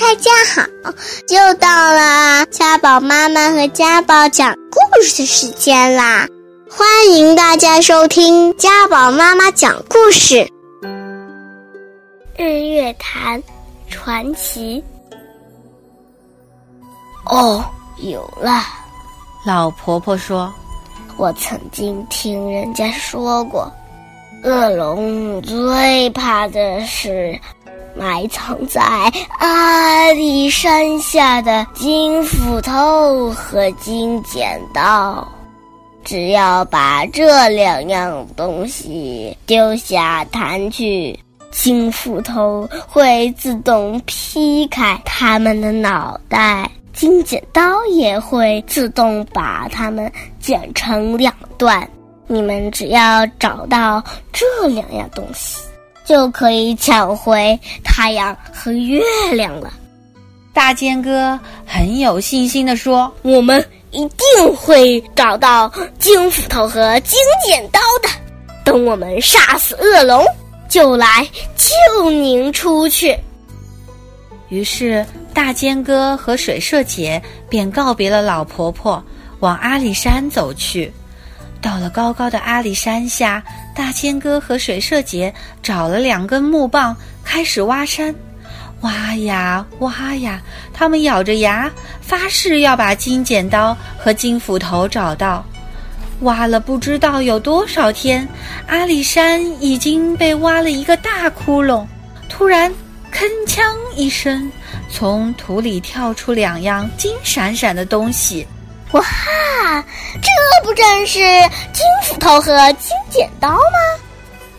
大家好，又到了家宝妈妈和家宝讲故事时间啦！欢迎大家收听家宝妈妈讲故事，《日月潭传奇》。哦，有了。老婆婆说：“我曾经听人家说过，恶龙最怕的是。”埋藏在阿里山下的金斧头和金剪刀，只要把这两样东西丢下潭去，金斧头会自动劈开他们的脑袋，金剪刀也会自动把它们剪成两段。你们只要找到这两样东西。就可以抢回太阳和月亮了。大尖哥很有信心地说：“我们一定会找到金斧头和金剪刀的。等我们杀死恶龙，就来救您出去。”于是，大尖哥和水社姐便告别了老婆婆，往阿里山走去。到了高高的阿里山下，大千哥和水社姐找了两根木棒，开始挖山。挖呀挖呀，他们咬着牙发誓要把金剪刀和金斧头找到。挖了不知道有多少天，阿里山已经被挖了一个大窟窿。突然，铿锵一声，从土里跳出两样金闪闪的东西。哇，这不正是金斧头和金剪刀吗？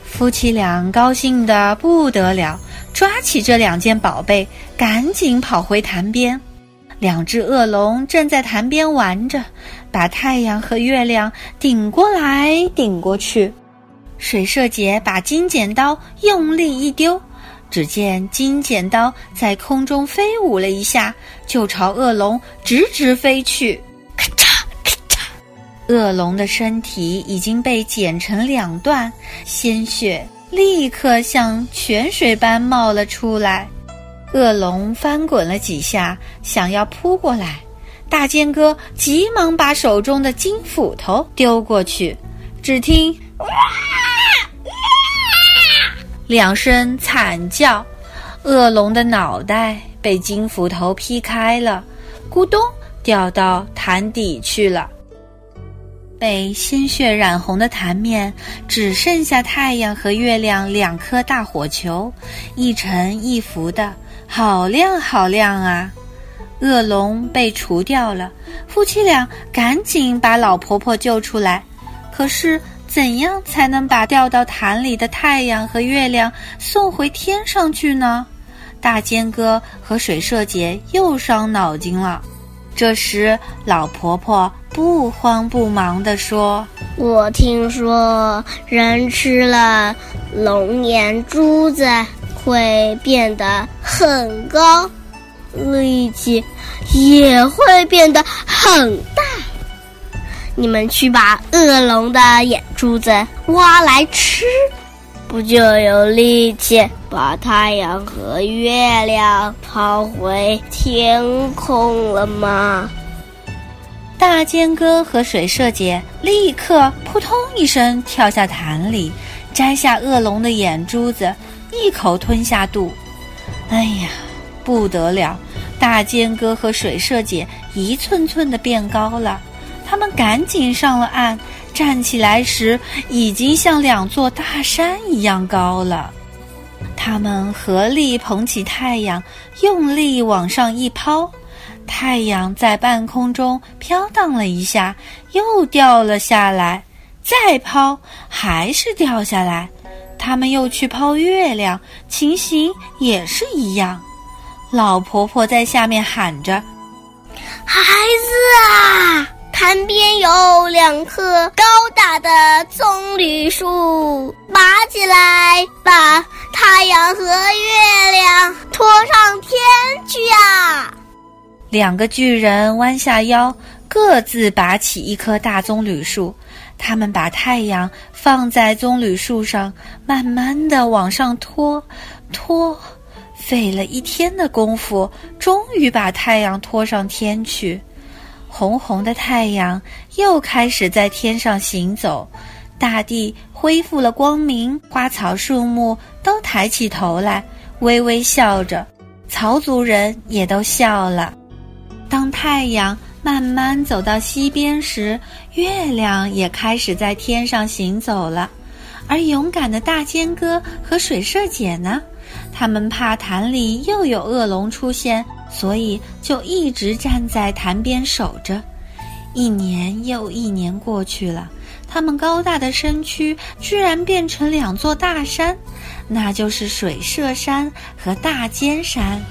夫妻俩高兴的不得了，抓起这两件宝贝，赶紧跑回潭边。两只恶龙正在潭边玩着，把太阳和月亮顶过来顶过去。水社姐把金剪刀用力一丢，只见金剪刀在空中飞舞了一下，就朝恶龙直直飞去。恶龙的身体已经被剪成两段，鲜血立刻像泉水般冒了出来。恶龙翻滚了几下，想要扑过来，大尖哥急忙把手中的金斧头丢过去。只听“哇哇”两声惨叫，恶龙的脑袋被金斧头劈开了，咕咚掉到潭底去了。被鲜血染红的潭面，只剩下太阳和月亮两颗大火球，一沉一浮的，好亮好亮啊！恶龙被除掉了，夫妻俩赶紧把老婆婆救出来。可是，怎样才能把掉到潭里的太阳和月亮送回天上去呢？大尖哥和水社姐又伤脑筋了。这时，老婆婆不慌不忙地说：“我听说人吃了龙眼珠子会变得很高，力气也会变得很大。你们去把恶龙的眼珠子挖来吃。”不就有力气把太阳和月亮抛回天空了吗？大尖哥和水社姐立刻扑通一声跳下潭里，摘下恶龙的眼珠子，一口吞下肚。哎呀，不得了！大尖哥和水社姐一寸寸的变高了，他们赶紧上了岸。站起来时，已经像两座大山一样高了。他们合力捧起太阳，用力往上一抛，太阳在半空中飘荡了一下，又掉了下来。再抛，还是掉下来。他们又去抛月亮，情形也是一样。老婆婆在下面喊着：“孩子啊！”潭边有两棵高大的棕榈树，拔起来，把太阳和月亮拖上天去呀！两个巨人弯下腰，各自拔起一棵大棕榈树，他们把太阳放在棕榈树上，慢慢的往上拖，拖，费了一天的功夫，终于把太阳拖上天去。红红的太阳又开始在天上行走，大地恢复了光明，花草树木都抬起头来，微微笑着。草族人也都笑了。太阳慢慢走到西边时，月亮也开始在天上行走了。而勇敢的大尖哥和水社姐呢？他们怕潭里又有恶龙出现。所以就一直站在潭边守着，一年又一年过去了，他们高大的身躯居然变成两座大山，那就是水社山和大尖山。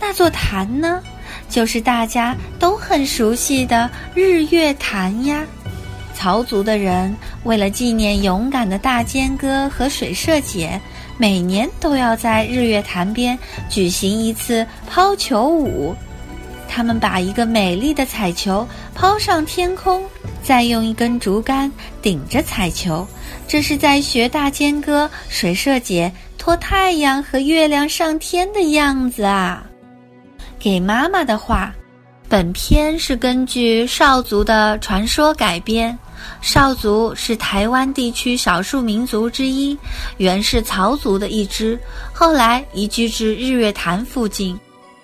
那座潭呢，就是大家都很熟悉的日月潭呀。曹族的人为了纪念勇敢的大尖哥和水社姐。每年都要在日月潭边举行一次抛球舞，他们把一个美丽的彩球抛上天空，再用一根竹竿顶着彩球，这是在学大尖哥、水社姐托太阳和月亮上天的样子啊。给妈妈的话，本片是根据少族的传说改编。少族是台湾地区少数民族之一，原是曹族的一支，后来移居至日月潭附近。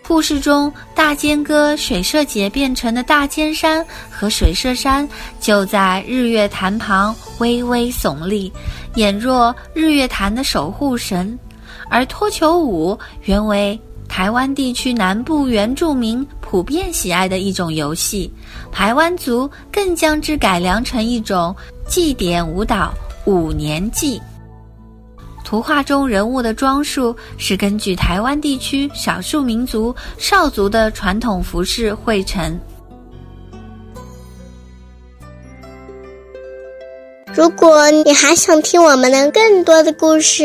故事中，大尖哥、水社节变成的大尖山和水社山就在日月潭旁微微耸立，俨若日月潭的守护神。而脱球舞原为。台湾地区南部原住民普遍喜爱的一种游戏，排湾族更将之改良成一种祭典舞蹈——五年祭。图画中人物的装束是根据台湾地区少数民族少族的传统服饰绘成。如果你还想听我们的更多的故事，